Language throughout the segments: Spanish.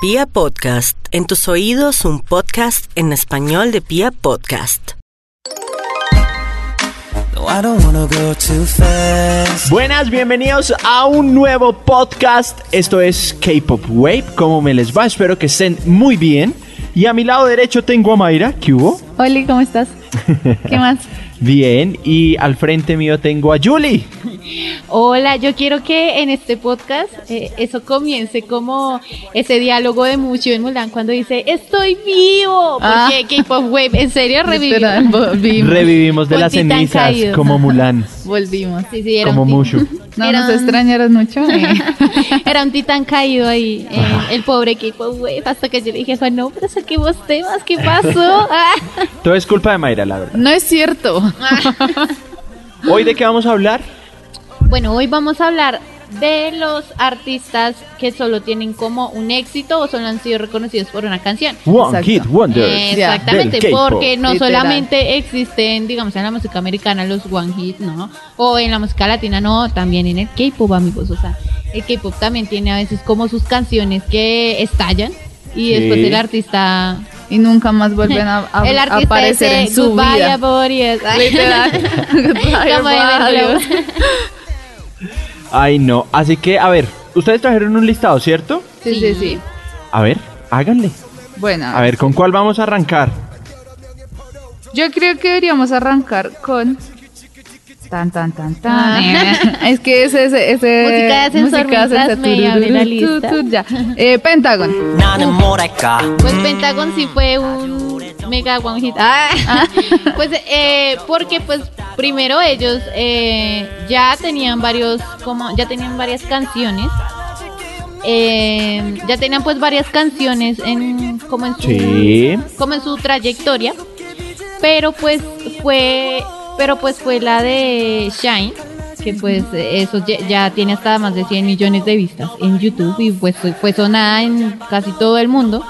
Pia Podcast, en tus oídos un podcast en español de Pia Podcast. No, I don't wanna go too fast. Buenas, bienvenidos a un nuevo podcast. Esto es K-Pop Wave. ¿Cómo me les va? Espero que estén muy bien. Y a mi lado derecho tengo a Mayra. ¿Qué hubo? Oli, ¿cómo estás? ¿Qué más? Bien. Y al frente mío tengo a Julie. Hola, yo quiero que en este podcast eh, eso comience como ese diálogo de Mucho en Mulan cuando dice estoy vivo. Ah. Porque K-Pop Wave, en serio revivió. volvimos. Revivimos de las cenizas como Mulan. Volvimos. Sí, sí, era Como Mushu. No Era nos un- extrañaron mucho. eh. Era un titán caído ahí, eh, Ah. el pobre K-Pop Wave, hasta que yo le dije, Juan, no, pero saquemos temas, ¿qué pasó? Ah. Todo es culpa de Mayra, la verdad. No es cierto. ¿Hoy de qué vamos a hablar? Bueno, hoy vamos a hablar de los artistas que solo tienen como un éxito o solo han sido reconocidos por una canción. One Exacto. Hit Wonder. Exactamente, porque no Literal. solamente existen, digamos, en la música americana los one hit, ¿no? O en la música latina, no, también en el K-pop, amigos. O sea, el K-pop también tiene a veces como sus canciones que estallan y Sí. después el artista. Y nunca más vuelven a, a- el a aparecer ese, en su vida. Aborias. Literal. Goodbye, Ay, no. Así que, a ver, ustedes trajeron un listado, ¿cierto? Sí, sí, sí. A ver, háganle. Bueno. A ver, ¿con cuál vamos a arrancar? Yo creo que deberíamos arrancar con. Tan, tan, tan, tan. Ah. Es que ese. ese, ese música de ascensor. Eh, Pentagon. Pues Pentagon sí fue un mega one hit. Ah, pues eh, porque pues primero ellos eh, ya tenían varios como ya tenían varias canciones. Eh, ya tenían pues varias canciones en como en su Sí. como en su trayectoria. Pero pues fue pero pues fue la de Shine que pues eso ya, ya tiene hasta más de 100 millones de vistas en YouTube y pues fue, fue sonada en casi todo el mundo.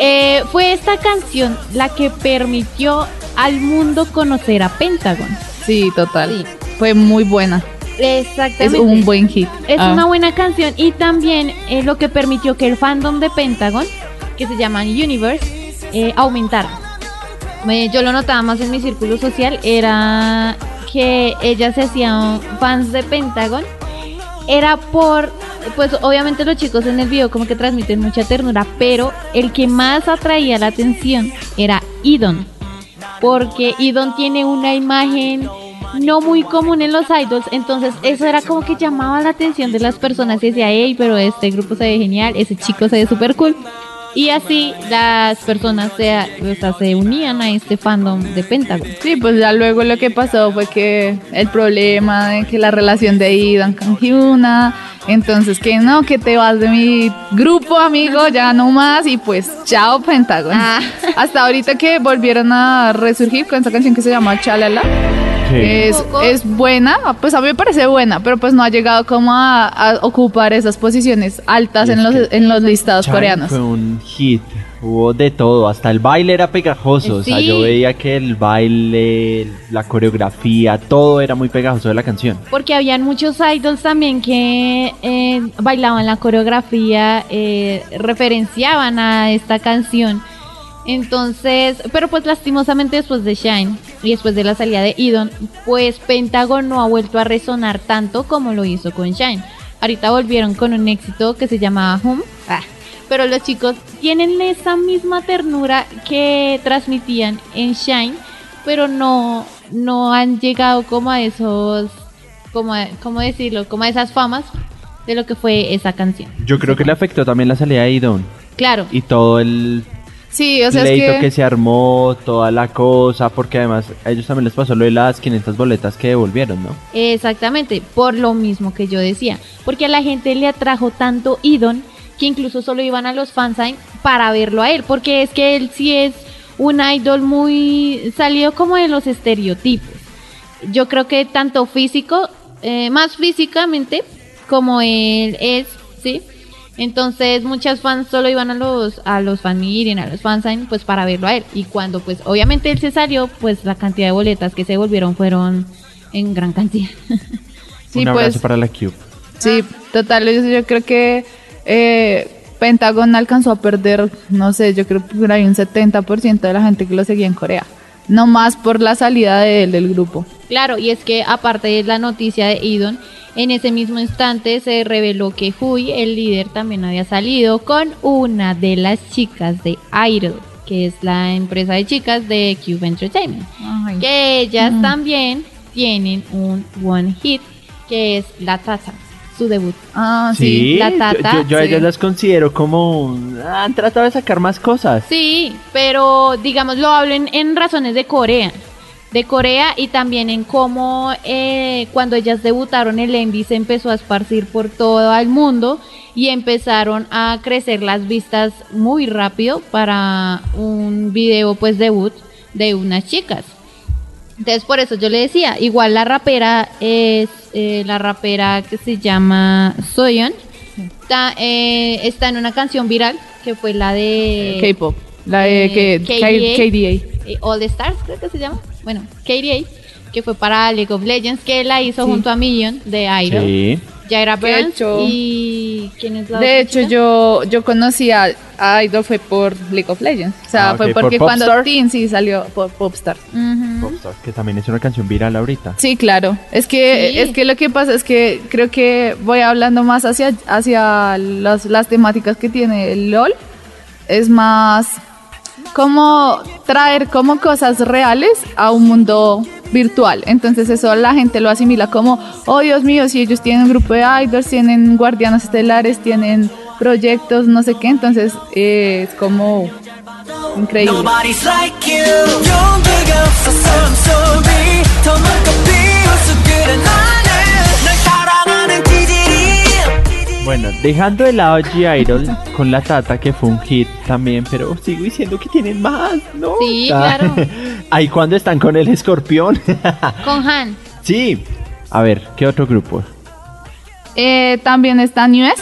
Eh, fue esta canción la que permitió al mundo conocer a Pentagon. Sí, total. Sí. Fue muy buena. Exactamente. Es un buen hit. Es Ah. una buena canción y también es lo que permitió que el fandom de Pentagon, que se llama Universe, eh, aumentara. Eh, yo lo notaba más en mi círculo social, era que ellas se hacían fans de Pentagon. Era por, pues obviamente los chicos en el video como que transmiten mucha ternura, pero el que más atraía la atención era Idon. Porque Idon tiene una imagen no muy común en los idols, entonces eso era como que llamaba la atención de las personas y decía, hey, pero este grupo se ve genial, ese chico se ve súper cool. Y así las personas se, se unían a este fandom de Pentagon. Sí, pues ya luego lo que pasó fue que el problema de que la relación de Idan con Hyuna, entonces que no, que te vas de mi grupo, amigo, ya no más, y pues chao Pentagon. Ah. Hasta ahorita que volvieron a resurgir con esta canción que se llama Chalala. Es, es buena, pues a mí me parece buena, pero pues no ha llegado como a, a ocupar esas posiciones altas en los, en los listados coreanos. Fue un hit. Hubo de todo. Hasta el baile era pegajoso. O sea, yo veía que el baile, la coreografía, todo era muy pegajoso de la canción. Porque habían muchos idols también que eh, bailaban la coreografía, eh, referenciaban a esta canción. Entonces, pero pues lastimosamente después de Shine y después de la salida de Idon, pues Pentagon no ha vuelto a resonar tanto como lo hizo con Shine. Ahorita volvieron con un éxito que se llamaba Home. Ah, pero los chicos tienen esa misma ternura que transmitían en Shine, pero no, no han llegado como a esos, como, a- ¿cómo decirlo? Como a esas famas de lo que fue esa canción. Yo creo que le afectó también la salida de Idon. Claro, Y todo el Sí, o sea, es pleito que... que... se armó, toda la cosa, porque además a ellos también les pasó lo de las 500 boletas que devolvieron, ¿no? exactamente, por lo mismo que yo decía, porque a la gente le atrajo tanto Idon que incluso solo iban a los fansign para verlo a él, porque es que él sí es un idol muy salido como de los estereotipos. Yo creo que tanto físico, eh, más físicamente, como él es, ¿sí? Entonces muchas fans solo iban a los a los fan meeting, a los fansign, pues para verlo a él. Y cuando pues obviamente él se salió, pues la cantidad de boletas que se volvieron fueron en gran cantidad. Sí, Un abrazo pues, para la Cube. Sí, total, yo, yo creo que eh, Pentagon alcanzó a perder, no sé, yo creo que ahí un 70% de la gente que lo seguía en Corea. No más por la salida de él del grupo. Claro, y es que aparte de la noticia de Idon, en ese mismo instante se reveló que Hui, el líder, también había salido con una de las chicas de Idol, que es la empresa de chicas de Cube Entertainment. Ay. Que ellas Mm. también tienen un one hit, que es La Tata, su debut. Ah, sí. Sí, la yo- tata, yo, yo a sí. ellas las considero como... Han tratado de sacar más cosas. Sí, pero digamos lo hablo en, en razones de Corea. De Corea y también en cómo eh, cuando ellas debutaron el Envy se empezó a esparcir por todo el mundo y empezaron a crecer las vistas muy rápido para un video pues debut de unas chicas. Entonces por eso yo le decía, igual la rapera es eh, la rapera que se llama Soyeon, está, eh, está en una canción viral que fue la de K-pop. La de eh, que, KDA. KDA. All the Stars, creo que se llama. Bueno, KDA, que fue para League of Legends, que la hizo Sí. junto a Million de Idol. Sí. Jaira De Burns hecho- y ¿quién es la De hecho, chica? yo, yo conocí a, a Idol fue por League of Legends. O sea, Ah, ok, fue ¿por porque cuando Popstar? Teen sí salió por Popstar. Ujú. Popstar, que también es una canción viral ahorita. Sí, claro. Es que, Sí. es que lo que pasa es que creo que voy hablando más hacia, hacia las, las temáticas que tiene el LOL. Es más como traer como cosas reales a un mundo virtual. Entonces eso la gente lo asimila como, oh Dios mío, si ellos tienen un grupo de idols, tienen guardianes estelares, tienen proyectos, no sé qué. Entonces eh, es como increíble. Bueno, dejando de lado G-Idol con la Tata, que fue un hit también, pero sigo diciendo que tienen más, ¿no? Sí, claro. Ahí cuando están con el escorpión. con Han. Sí. A ver, ¿qué otro grupo? Eh, también está New West.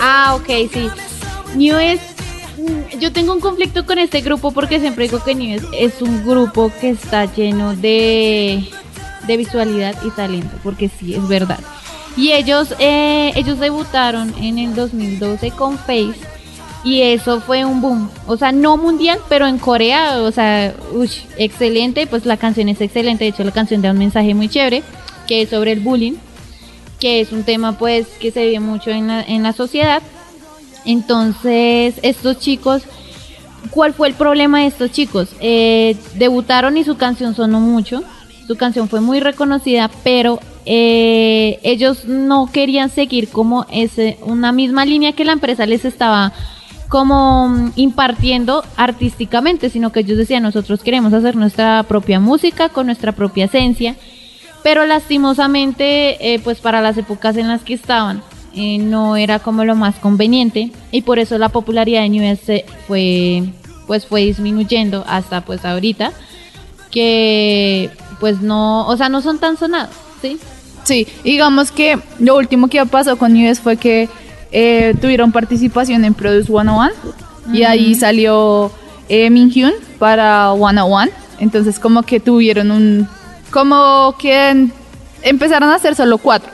Ah, ok, sí. New West, mm, yo tengo un conflicto con este grupo porque siempre digo que New West es un grupo que está lleno de de visualidad y talento, porque sí, es verdad. Y ellos, eh, ellos debutaron en el 2012 con Face y eso fue un boom. O sea, no mundial, pero en Corea, o sea, ush, excelente. Pues la canción es excelente. De hecho, la canción da un mensaje muy chévere que es sobre el bullying que es un tema pues que se ve mucho en la, en la sociedad. Entonces, estos chicos, ¿cuál fue el problema de estos chicos? Eh, debutaron y su canción sonó mucho, su canción fue muy reconocida, pero eh, ellos no querían seguir como ese, una misma línea que la empresa les estaba como mm, impartiendo artísticamente, sino que ellos decían, nosotros queremos hacer nuestra propia música con nuestra propia esencia pero lastimosamente eh, pues para las épocas en las que estaban eh, no era como lo más conveniente y por eso la popularidad de New fue pues fue disminuyendo hasta pues ahorita que pues no o sea no son tan sonados sí Sí, digamos que lo último que pasó con US fue que eh, tuvieron participación en Produce 101 y ahí salió eh, Min Hyun para 101. Entonces como que tuvieron un... como que empezaron a hacer solo cuatro.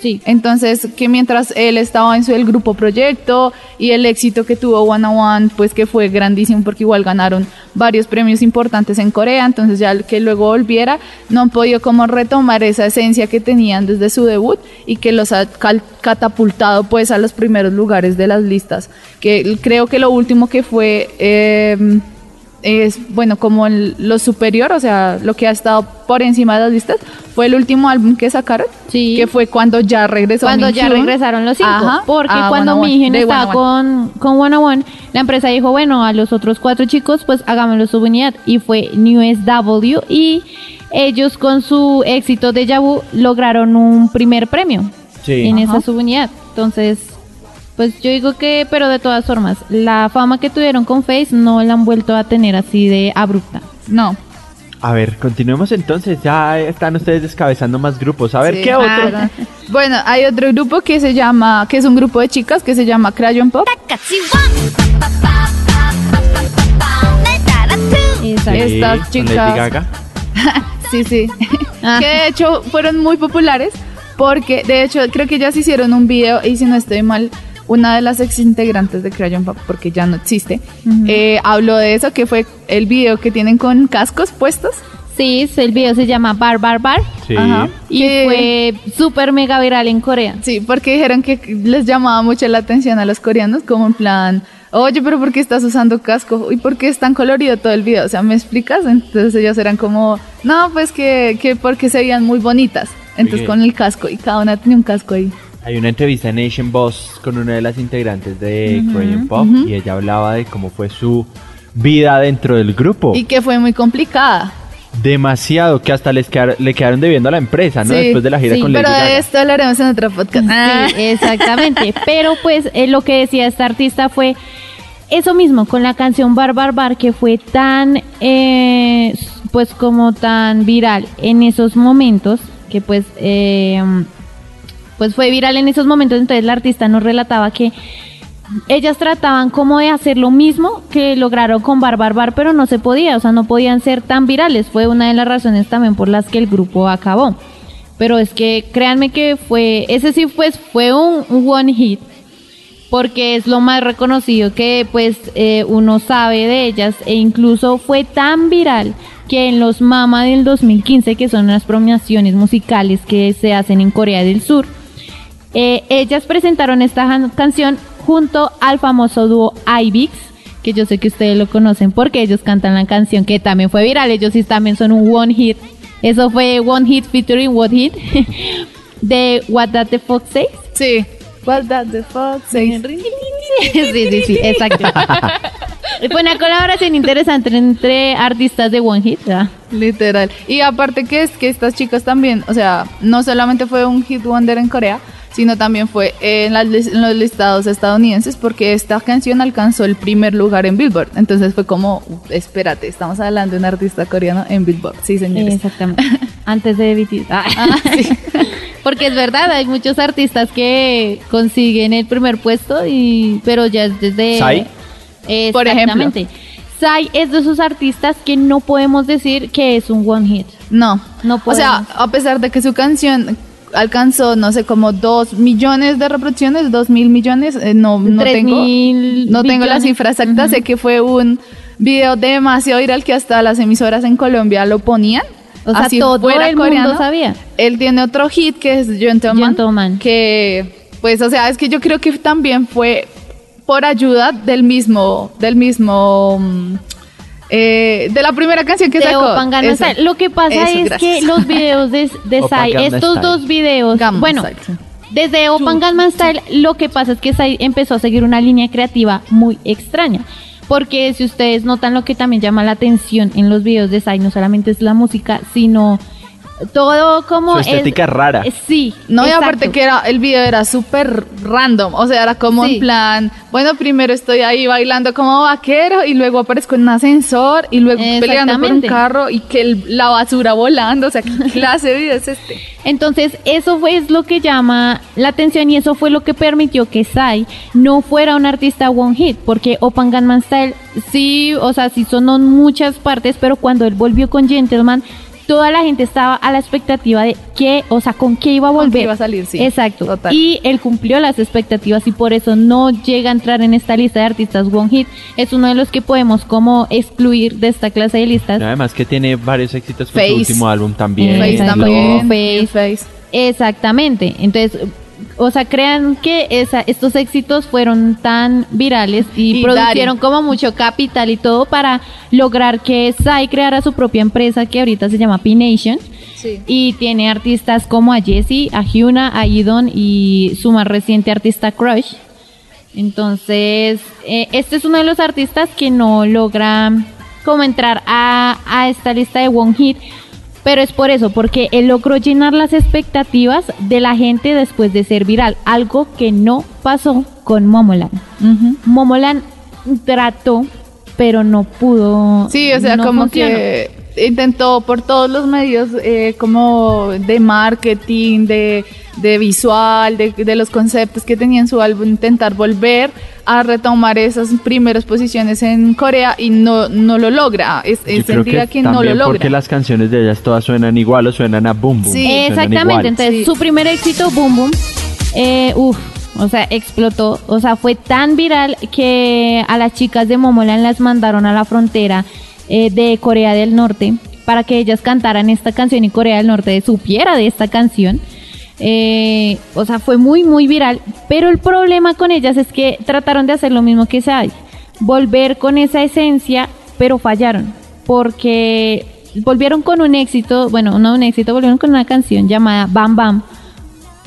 Sí Entonces, que mientras él estaba en su el grupo proyecto y el éxito que tuvo One on One, pues que fue grandísimo porque igual ganaron varios premios importantes en Corea, entonces ya que luego volviera, no han podido como retomar esa esencia que tenían desde su debut y que los ha catapultado pues a los primeros lugares de las listas. Que creo que lo último que fue... eh, es bueno como el- lo superior, o sea, lo que ha estado por encima de las listas, fue el último álbum que sacaron, Sí. que fue cuando ya regresó cuando Min ya Hyun. regresaron los cinco Ajá, porque a cuando 101, Minhyun de estaba 101. con con 101 la empresa dijo bueno a los otros cuatro chicos pues hagámoslo su unidad y fue New SW y ellos con su éxito de Yabu lograron un primer premio Sí. en Ajá. esa subunidad. Entonces, pues yo digo que, pero de todas formas, la fama que tuvieron con Face no la han vuelto a tener así de abrupta. No. A ver, continuemos entonces. Ya están ustedes descabezando más grupos. A ver, Sí. ¿qué otro? Ah, bueno, hay otro grupo que se llama, que es un grupo de chicas que se llama Crayon Pop. Exacto. Sí, estas chicas- Lady Gaga. Sí, sí. Ah. que de hecho fueron muy populares porque de hecho creo que ellas hicieron un video y si no estoy mal, una de las ex integrantes de Crayon Pop, porque ya no existe, eh, habló de eso, que fue el video que tienen con cascos puestos. Sí, el video se llama Bar Bar Bar. Sí. Ajá. Y fue súper mega viral en Corea. Sí, porque dijeron que les llamaba mucho la atención a los coreanos, como en plan, oye, pero ¿por qué estás usando casco? ¿Y por qué es tan colorido todo el video? O sea, ¿me explicas? Entonces ellos eran como, no, pues que, que porque se veían muy bonitas. Entonces con el casco, y cada una tenía un casco ahí. Hay una entrevista en Nation Boss con una de las integrantes de Korean Pop y ella hablaba de cómo fue su vida dentro del grupo. Y que fue muy complicada. Demasiado, que hasta les quedar- le quedaron debiendo a la empresa, ¿no? Sí, Después de la gira sí, con Lady Pero Gaga. de esto hablaremos en otro podcast. Sí, exactamente. Pero pues eh, lo que decía esta artista fue eso mismo con la canción Bar Bar Bar que fue tan, eh, pues como tan viral en esos momentos que pues, eh, pues fue viral en esos momentos. Entonces la artista nos relataba que ellas trataban como de hacer lo mismo que lograron con Bar Bar pero no se podía, o sea, no podían ser tan virales. Fue una de las razones también por las que el grupo acabó. Pero es que créanme que fue, ese sí pues fue un, un one hit, porque es lo más reconocido que pues eh, uno sabe de ellas e incluso fue tan viral que en los Mama del 2015, que son las premiaciones musicales que se hacen en Corea del Sur, eh, ellas presentaron esta canción junto al famoso dúo IBIX, que yo sé que ustedes lo conocen porque ellos cantan la canción que también fue viral, ellos sí también son un one hit. Eso fue one hit featuring what hit de What That the Fox Says. Sí. What does the fuck say? sí, sí, sí, exacto. Fue una colaboración interesante entre artistas de One Hit, ¿verdad? Literal. Y aparte que es que estas chicas también, o sea, no solamente fue un hit wonder en Corea, sino también fue en, las lis- en los listados estadounidenses porque esta canción alcanzó el primer lugar en Billboard. Entonces fue como, "Uf, espérate, estamos hablando de un artista coreano en Billboard. Sí, señores. Exactamente. Antes de BTS. Ah. Porque es verdad, hay muchos artistas que consiguen el primer puesto y pero ya es desde ¿Psy? Por ejemplo. Exactamente. Psy es de esos artistas que no podemos decir que es un one hit. No, No O sea, a pesar de que su canción alcanzó, no sé, como dos millones de reproducciones, dos mil millones, eh, no, no tengo, mil no tengo la cifra exacta, sé que fue un video demasiado viral que hasta las emisoras en Colombia lo ponían. O sea, así todo fuera el coreano. mundo sabía. Él tiene otro hit que es Gentleman, Gentleman. que pues, o sea, es que yo creo que también fue por ayuda del mismo, del mismo, mm, eh, de la primera canción que de sacó. Eso. Style. Lo que pasa Eso, es gracias. que los videos de, de Gangnam estos Style. dos videos, Gangnam bueno, Style, desde Open Gangnam Style, lo que pasa es que Psy empezó a seguir una línea creativa muy extraña. Porque si ustedes notan lo que también llama la atención en los videos de Psy, no solamente es la música, sino todo como Su estética es rara. eh, Sí. No, y aparte que era, el video era súper random, o sea, era como Sí. en plan, bueno, primero estoy ahí bailando como vaquero y luego aparezco en un ascensor y luego peleando por un carro y que el- la basura volando, o sea, ¿qué clase de video es este? Entonces, eso fue es lo que llama la atención y eso fue lo que permitió que Psy no fuera un artista one hit, porque Open Gangnam Style sí, o sea, sí sonó en muchas partes, pero cuando él volvió con Gentleman, toda la gente estaba a la expectativa de qué, o sea, con qué iba a Con qué volver. iba a salir, sí. Exacto. Total. Y él cumplió las expectativas y por eso no llega a entrar en esta lista de artistas one hit. Es uno de los que podemos como excluir de esta clase de listas. Además que tiene varios éxitos con Face. su último álbum también. Face también. Face. Exactamente. Entonces, o sea, crean que esa, estos éxitos fueron tan virales y, Y produjeron Dari. como mucho capital y todo para lograr que Psy creara su propia empresa que ahorita se llama P-Nation. Sí. Y tiene artistas como a Jessie, a Hyuna, a Idon y su más reciente artista Crush. Entonces, eh, este es uno de los artistas que no logra como entrar a, a esta lista de One Hit, pero es por eso, porque él logró llenar las expectativas de la gente después de ser viral, algo que no pasó con Momoland. Ujú. Momoland trató, pero no pudo. Sí, o sea, no como funcionó. que intentó por todos los medios eh, como de marketing, de, de visual, de, de los conceptos que tenía en su álbum, intentar volver a retomar esas primeras posiciones en Corea y no, no lo logra. Es, es sentida que, no lo también logra. porque las canciones de ellas todas suenan igual o suenan a boom boom. Sí, Exactamente, entonces Sí. su primer éxito, Boom Boom, eh, uf, o sea, explotó, o sea, fue tan viral que a las chicas de Momoland las mandaron a la frontera eh, de Corea del Norte para que ellas cantaran esta canción y Corea del Norte supiera de esta canción. Eh, o sea, fue muy, muy viral, pero el problema con ellas es que trataron de hacer lo mismo que Sai, volver con esa esencia, pero fallaron, porque volvieron con un éxito, bueno, no un éxito, volvieron con una canción llamada Bam Bam.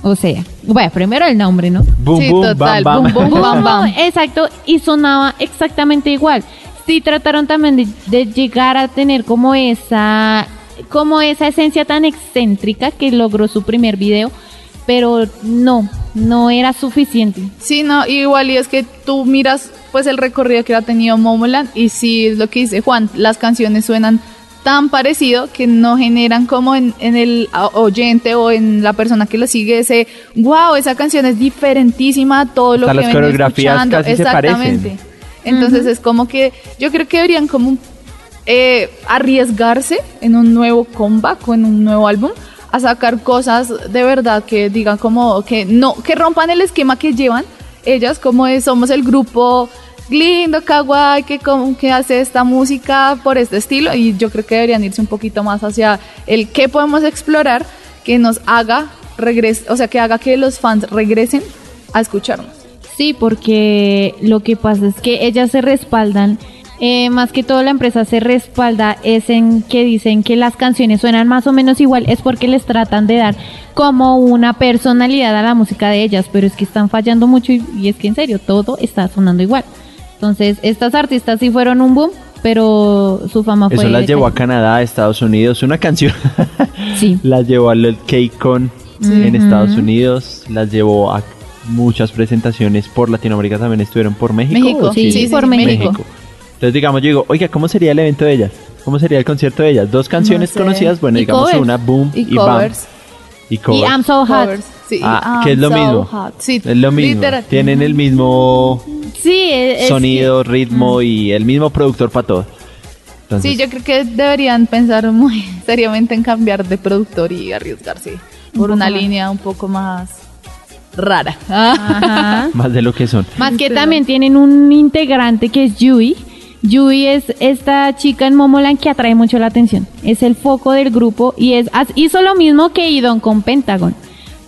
O sea, bueno, primero el nombre, ¿no? Boom Sí, boom total, bam bam. boom, boom, bam, bam. Exacto, y sonaba exactamente igual. Sí trataron también de, de llegar a tener como esa como esa esencia tan excéntrica que logró su primer video, pero no, no era suficiente. Sí, no, igual y es que tú miras pues el recorrido que ha tenido Momoland y sí es lo que dice Juan, las canciones suenan tan parecido que no generan como en, en el a- oyente o en la persona que lo sigue ese wow, esa canción es diferentísima a todo lo Hasta que las vengo coreografías escuchando. casi se Exactamente. parecen. Entonces es como que yo creo que deberían como eh, arriesgarse en un nuevo comeback o en un nuevo álbum a sacar cosas de verdad que digan como que no, que rompan el esquema que llevan ellas como es, somos el grupo lindo, kawaii, que, como, que hace esta música por este estilo y yo creo que deberían irse un poquito más hacia el que podemos explorar que nos haga regres o sea, que haga que los fans regresen a escucharnos. Sí, porque lo que pasa es que ellas se respaldan, eh, más que todo la empresa se respalda es en que dicen que las canciones suenan más o menos igual, es porque les tratan de dar como una personalidad a la música de ellas, pero es que están fallando mucho y, y es que en serio, todo está sonando igual. Entonces, estas artistas sí fueron un boom, pero su fama fue... Eso las llevó a Canadá, a Estados Unidos. Una canción Sí. las llevó al K-Con en Estados Unidos. Las llevó a muchas presentaciones por Latinoamérica. También estuvieron por México. México, ¿o sí, sí, por México. Entonces, digamos, yo digo, oiga, ¿cómo sería el evento de ellas? ¿Cómo sería el concierto de ellas? Dos canciones sé. conocidas, bueno, Y digamos covers. una Boom y, Y Bam. covers. Y Y covers. I'm So Hot. Covers, sí, Ah, I'm que es lo so mismo. hot. Sí, es lo mismo. literal. Tienen el mismo Sí, es- sonido, ritmo y el mismo productor para todo. Entonces, Sí, yo creo que deberían pensar muy seriamente en cambiar de productor y arriesgarse por una más. línea un poco más rara. Ajá. más de lo que son. Más que también tienen un integrante que es Yui. Yui es esta chica en Momoland que atrae mucho la atención. Es el foco del grupo y es hizo lo mismo que Idon con Pentagon.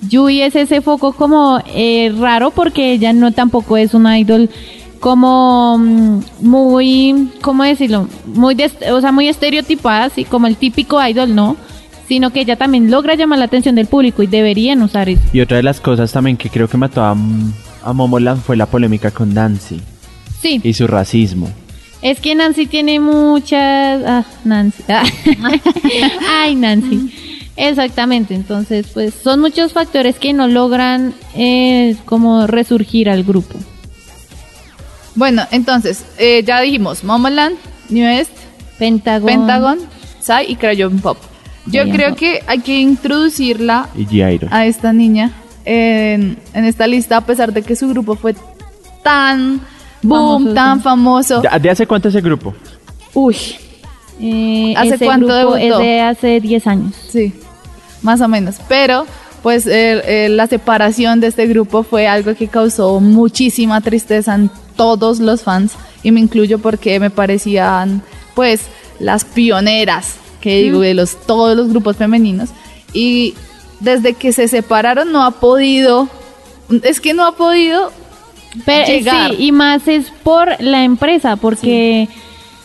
Yui es ese foco como eh, raro porque ella no tampoco es una idol como mm, muy, ¿cómo decirlo? Muy, des- o sea, muy estereotipada, así como el típico idol, ¿no? Sino que ella también logra llamar la atención del público y deberían usar eso. Y otra de las cosas también que creo que mató a, a Momoland fue la polémica con Nancy Sí. y su racismo. Es que Nancy tiene muchas... Ah, Nancy. Ah. Ay, Nancy. Exactamente, entonces pues son muchos factores que no logran eh, como resurgir al grupo. Bueno, entonces, eh, ya dijimos Momoland, New East, Pentagon. Pentagon, Psy y Crayon Pop. Yo creo que hay que introducirla a esta niña en, en esta lista a pesar de que su grupo fue tan boom, Famoso, tan sí. famoso. ¿De, de hace cuánto ese grupo? Uy, Eh, ¿Hace ese cuánto grupo debutó? Es de hace 10 años. Sí, más o menos. Pero, pues, eh, eh, la separación de este grupo fue algo que causó muchísima tristeza en todos los fans. Y me incluyo porque me parecían, pues, las pioneras, que digo, de los, todos los grupos femeninos. Y desde que se separaron no ha podido, es que no ha podido Pero, llegar. sí, y más es por la empresa, porque...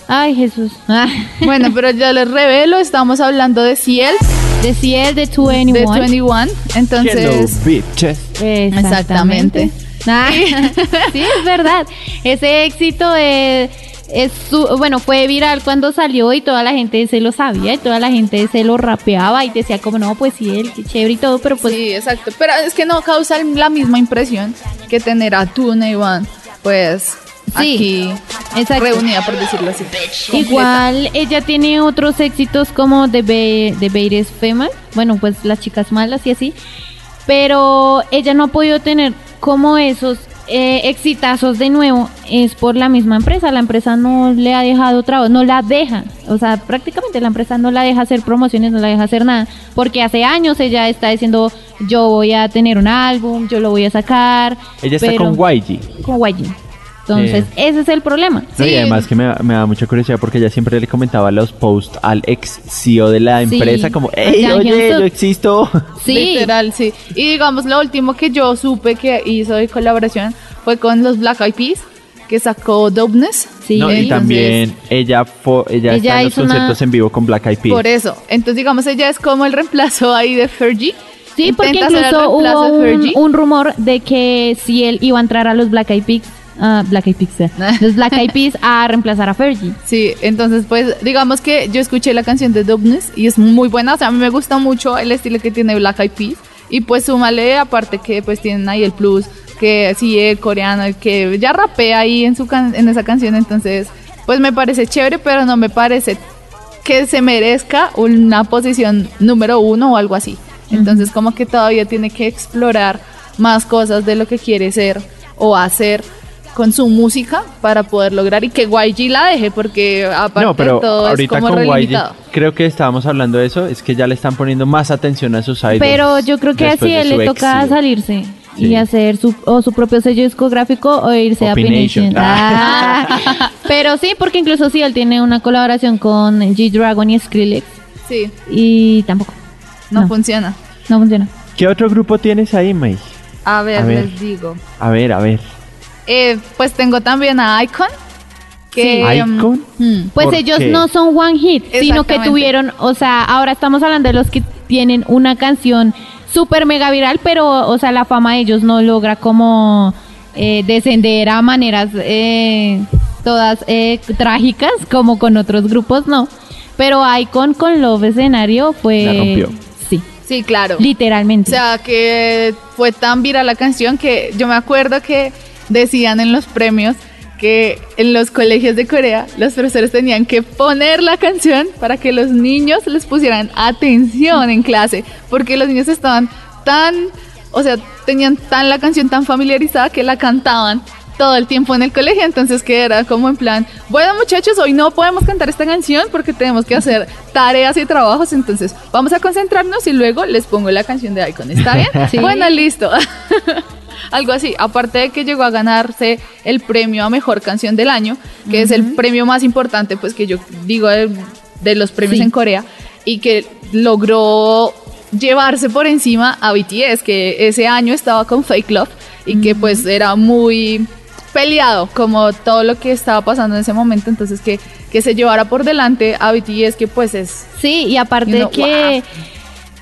Ay, Jesús. Ah. Bueno, pero ya les revelo, estamos hablando de Ciel, De Ciel, de 21. de 21. Entonces, Hello, bitches. Exactamente. Ah, sí, es verdad. Ese éxito es, es su- bueno, fue viral cuando salió y toda la gente se lo sabía y toda la gente se lo rapeaba y decía como no, pues sí, él, qué chévere y todo, pero pues sí, exacto. Pero es que no causa la misma impresión que tener a 21, pues, aquí exacto. reunida, por decirlo así. completa. Igual ella tiene otros éxitos como The, Be The Bates Female, bueno, pues las chicas malas y así, pero ella no ha podido tener como esos eh, exitazos de nuevo, es por la misma empresa, la empresa no le ha dejado trabajo, no la deja, o sea, prácticamente la empresa no la deja hacer promociones, no la deja hacer nada, porque hace años ella está diciendo, yo voy a tener un álbum, yo lo voy a sacar. Ella está con YG. con YG. Entonces, Sí. ese es el problema. No, y Sí. además que me, da- me da mucha curiosidad porque ella siempre le comentaba los posts al ex CEO de la Sí. empresa como, A hey, Jang oye, Hyun-suk". yo existo. Sí, Literal, sí. Y digamos, lo último que yo supe que hizo de colaboración fue con los Black Eyed Peas, que sacó Dopeness. sí. No, y Entonces- también ella, fo- ella, Ella está en los hizo una- conciertos en vivo con Black Eyed Peas. Por eso. Entonces, digamos, ella es como el reemplazo ahí de Fergie. Sí, porque Intenta incluso hubo un, un rumor de que si él iba a entrar a los Black Eyed Peas, ah, Black Eyed Peas, eh, los Black Eyed Peas a reemplazar a Fergie. Sí, entonces pues digamos que yo escuché la canción de Dopeness y es muy buena, o sea, a mí me gusta mucho el estilo que tiene Black Eyed Peas y pues súmale aparte que pues tienen ahí el plus que sí el coreano el que ya rapea ahí en su can- en esa canción, entonces pues me parece chévere, pero no me parece que se merezca una posición número uno o algo así. Entonces como que todavía tiene que explorar más cosas de lo que quiere ser o hacer con su música para poder lograr y que YG la deje porque aparte No, pero de todo es ahorita como con YG, creo que estábamos hablando de eso, es que ya le están poniendo más atención a sus idols. Pero yo creo que así él le toca éxito. salirse Sí. y hacer su, o su propio sello discográfico o irse Opination. a Pination. Ah. Pero sí, porque incluso sí, él tiene una colaboración con G-Dragon y Skrillex Sí, y tampoco. no, No. funciona. No funciona. ¿Qué otro grupo tienes ahí, May? A ver, A ver. les digo. A ver, a ver. Eh, pues tengo también a Icon. Que, Sí. um, ¿Icon? hmm, Pues ¿Por ellos qué? no son one hit, sino que tuvieron, o sea, ahora estamos hablando de los que tienen una canción súper mega viral, pero, o sea, la fama de ellos no logra como eh, descender a maneras eh, todas eh, trágicas como con otros grupos, no. Pero Icon con Love Escenario fue... La rompió. Sí, Sí, claro. O literalmente. sea, que fue tan viral la canción que yo me acuerdo que decían en los premios que en los colegios de Corea los profesores tenían que poner la canción para que los niños les pusieran atención en clase, porque los niños estaban tan, o sea, tenían tan la canción tan familiarizada que la cantaban todo el tiempo en el colegio, entonces que era como en plan, bueno muchachos, hoy no podemos cantar esta canción porque tenemos que hacer tareas y trabajos, entonces vamos a concentrarnos y luego les pongo la canción de Icon, ¿está bien? Sí. Bueno, listo. Algo así, aparte de que llegó a ganarse el premio a mejor canción del año, que es el premio más importante, pues que yo digo de, de los premios Sí. en Corea, y que logró llevarse por encima a BTS, que ese año estaba con Fake Love y que pues era muy peleado como todo lo que estaba pasando en ese momento, entonces que, que se llevara por delante a BTS, que pues es... Sí, y aparte You know, que,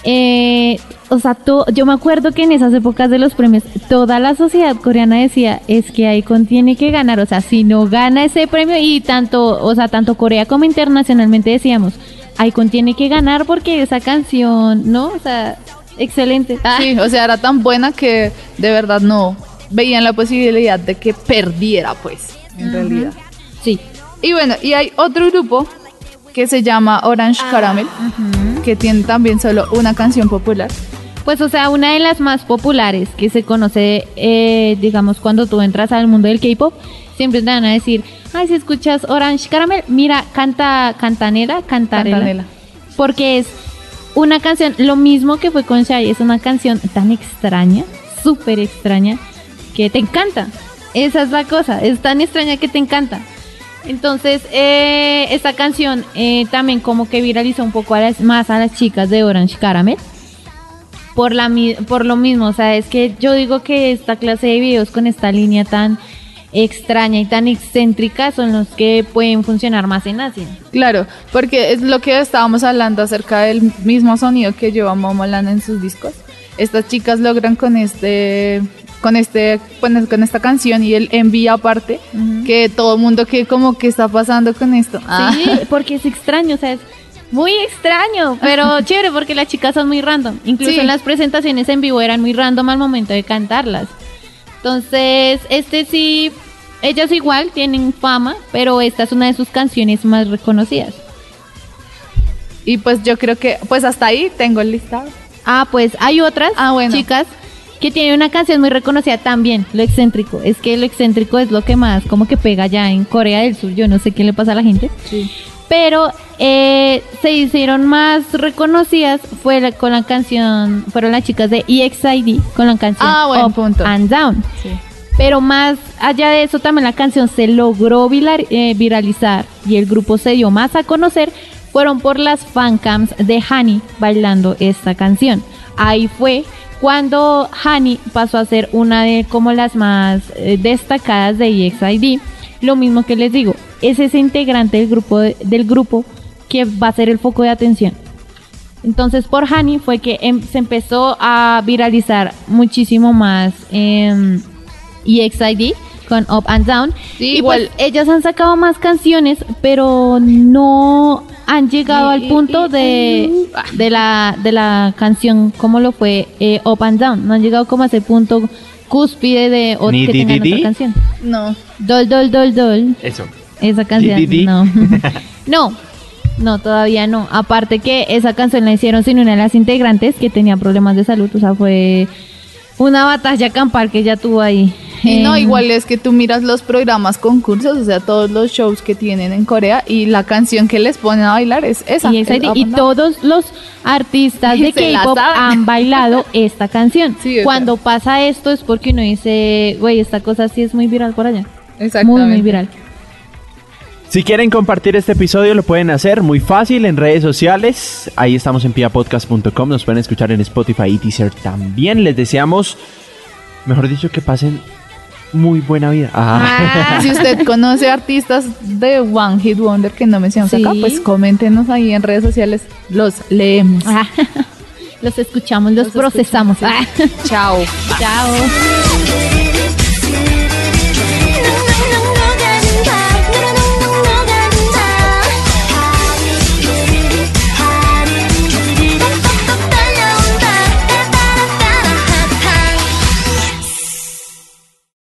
eh, o sea, yo me acuerdo que en esas épocas de los premios, toda la sociedad coreana decía, es que Icon tiene que ganar, o sea, si no gana ese premio, y tanto, o sea, tanto Corea como internacionalmente decíamos, Icon tiene que ganar porque esa canción, ¿no? O sea, excelente. Ah, Sí, o sea, era tan buena que de verdad no veían la posibilidad de que perdiera, pues, en realidad. sí. Y bueno, y hay otro grupo que se llama Orange Caramel, que tiene también solo una canción popular. Pues, o sea, una de las más populares que se conoce, eh, digamos, cuando tú entras al mundo del K-pop, siempre te van a decir, ay, si escuchas Orange Caramel, mira, canta Cantanela, Cantarela. Cantanela. Porque es una canción, lo mismo que fue con Shai, es una canción tan extraña, súper extraña, que te encanta. Esa es la cosa, es tan extraña que te encanta. Entonces, eh, esta canción eh, también como que viralizó un poco más a las chicas de Orange Caramel. Por, la, por lo mismo, o sea, es que yo digo que esta clase de videos con esta línea tan extraña y tan excéntrica son los que pueden funcionar más en Asia. Claro, porque es lo que estábamos hablando acerca del mismo sonido que lleva Momoland en sus discos. Estas chicas logran con este con este con, esta canción y el envía aparte que todo el mundo que como que está pasando con esto. Ah. Sí, porque es extraño, o sea, es muy extraño, pero chévere porque las chicas son muy random. Incluso Sí. en las presentaciones en vivo eran muy random al momento de cantarlas. Entonces, este sí Ellas igual tienen fama, pero esta es una de sus canciones más reconocidas. Y pues yo creo que, pues hasta ahí tengo el listado. Ah, pues hay otras Ah, bueno. chicas que tienen una canción muy reconocida también, lo excéntrico. Es que lo excéntrico es lo que más como que pega ya en Corea del Sur. Yo no sé qué le pasa a la gente. Sí. Pero eh, se hicieron más reconocidas fue la- con la canción, fueron las chicas de EXID con la canción Ah, Up punto. and Down. Sí. Pero más allá de eso, también la canción se logró eh, viralizar y el grupo se dio más a conocer. Fueron por las fancams de Hani bailando esta canción. Ahí fue cuando Hani pasó a ser una de como las más eh, destacadas de EXID. Lo mismo que les digo, es ese integrante del grupo, de- del grupo que va a ser el foco de atención. Entonces por Hani fue que em- se empezó a viralizar muchísimo más em, EXID con Up and Down. Sí, y igual- pues ellas han sacado más canciones, pero no han llegado al punto de, de, la, de la canción como lo fue eh, Up and Down. No han llegado como a ese punto cúspide de o- que di, tengan di, otra canción. No. Dol, dol, dol, dol. Eso. Esa canción, Di, di, di. no. no, no, todavía no. Aparte que esa canción la hicieron sin una de las integrantes que tenía problemas de salud. O sea, fue una batalla campal que ella tuvo ahí. Y no, En- igual es que tú miras los programas concursos, o sea, todos los shows que tienen en Corea y la canción que les ponen a bailar es esa. Y, esa- todos los artistas de K-pop han bailado esta canción. Sí, o sea. Cuando pasa esto es porque uno dice, güey, esta cosa sí es muy viral por allá. Muy, Exactamente. muy viral. Si quieren compartir este episodio lo pueden hacer muy fácil en redes sociales. Ahí estamos en piapodcast.com. Nos pueden escuchar en Spotify y Deezer también. Les deseamos, mejor dicho, que pasen muy buena vida. Ah. Y si usted conoce artistas de One Hit Wonder que no mencionamos Sí. acá, pues coméntenos ahí en redes sociales. Los leemos. Ah, los escuchamos, los, Los procesamos. escuchamos. Ah. Chao. Chao.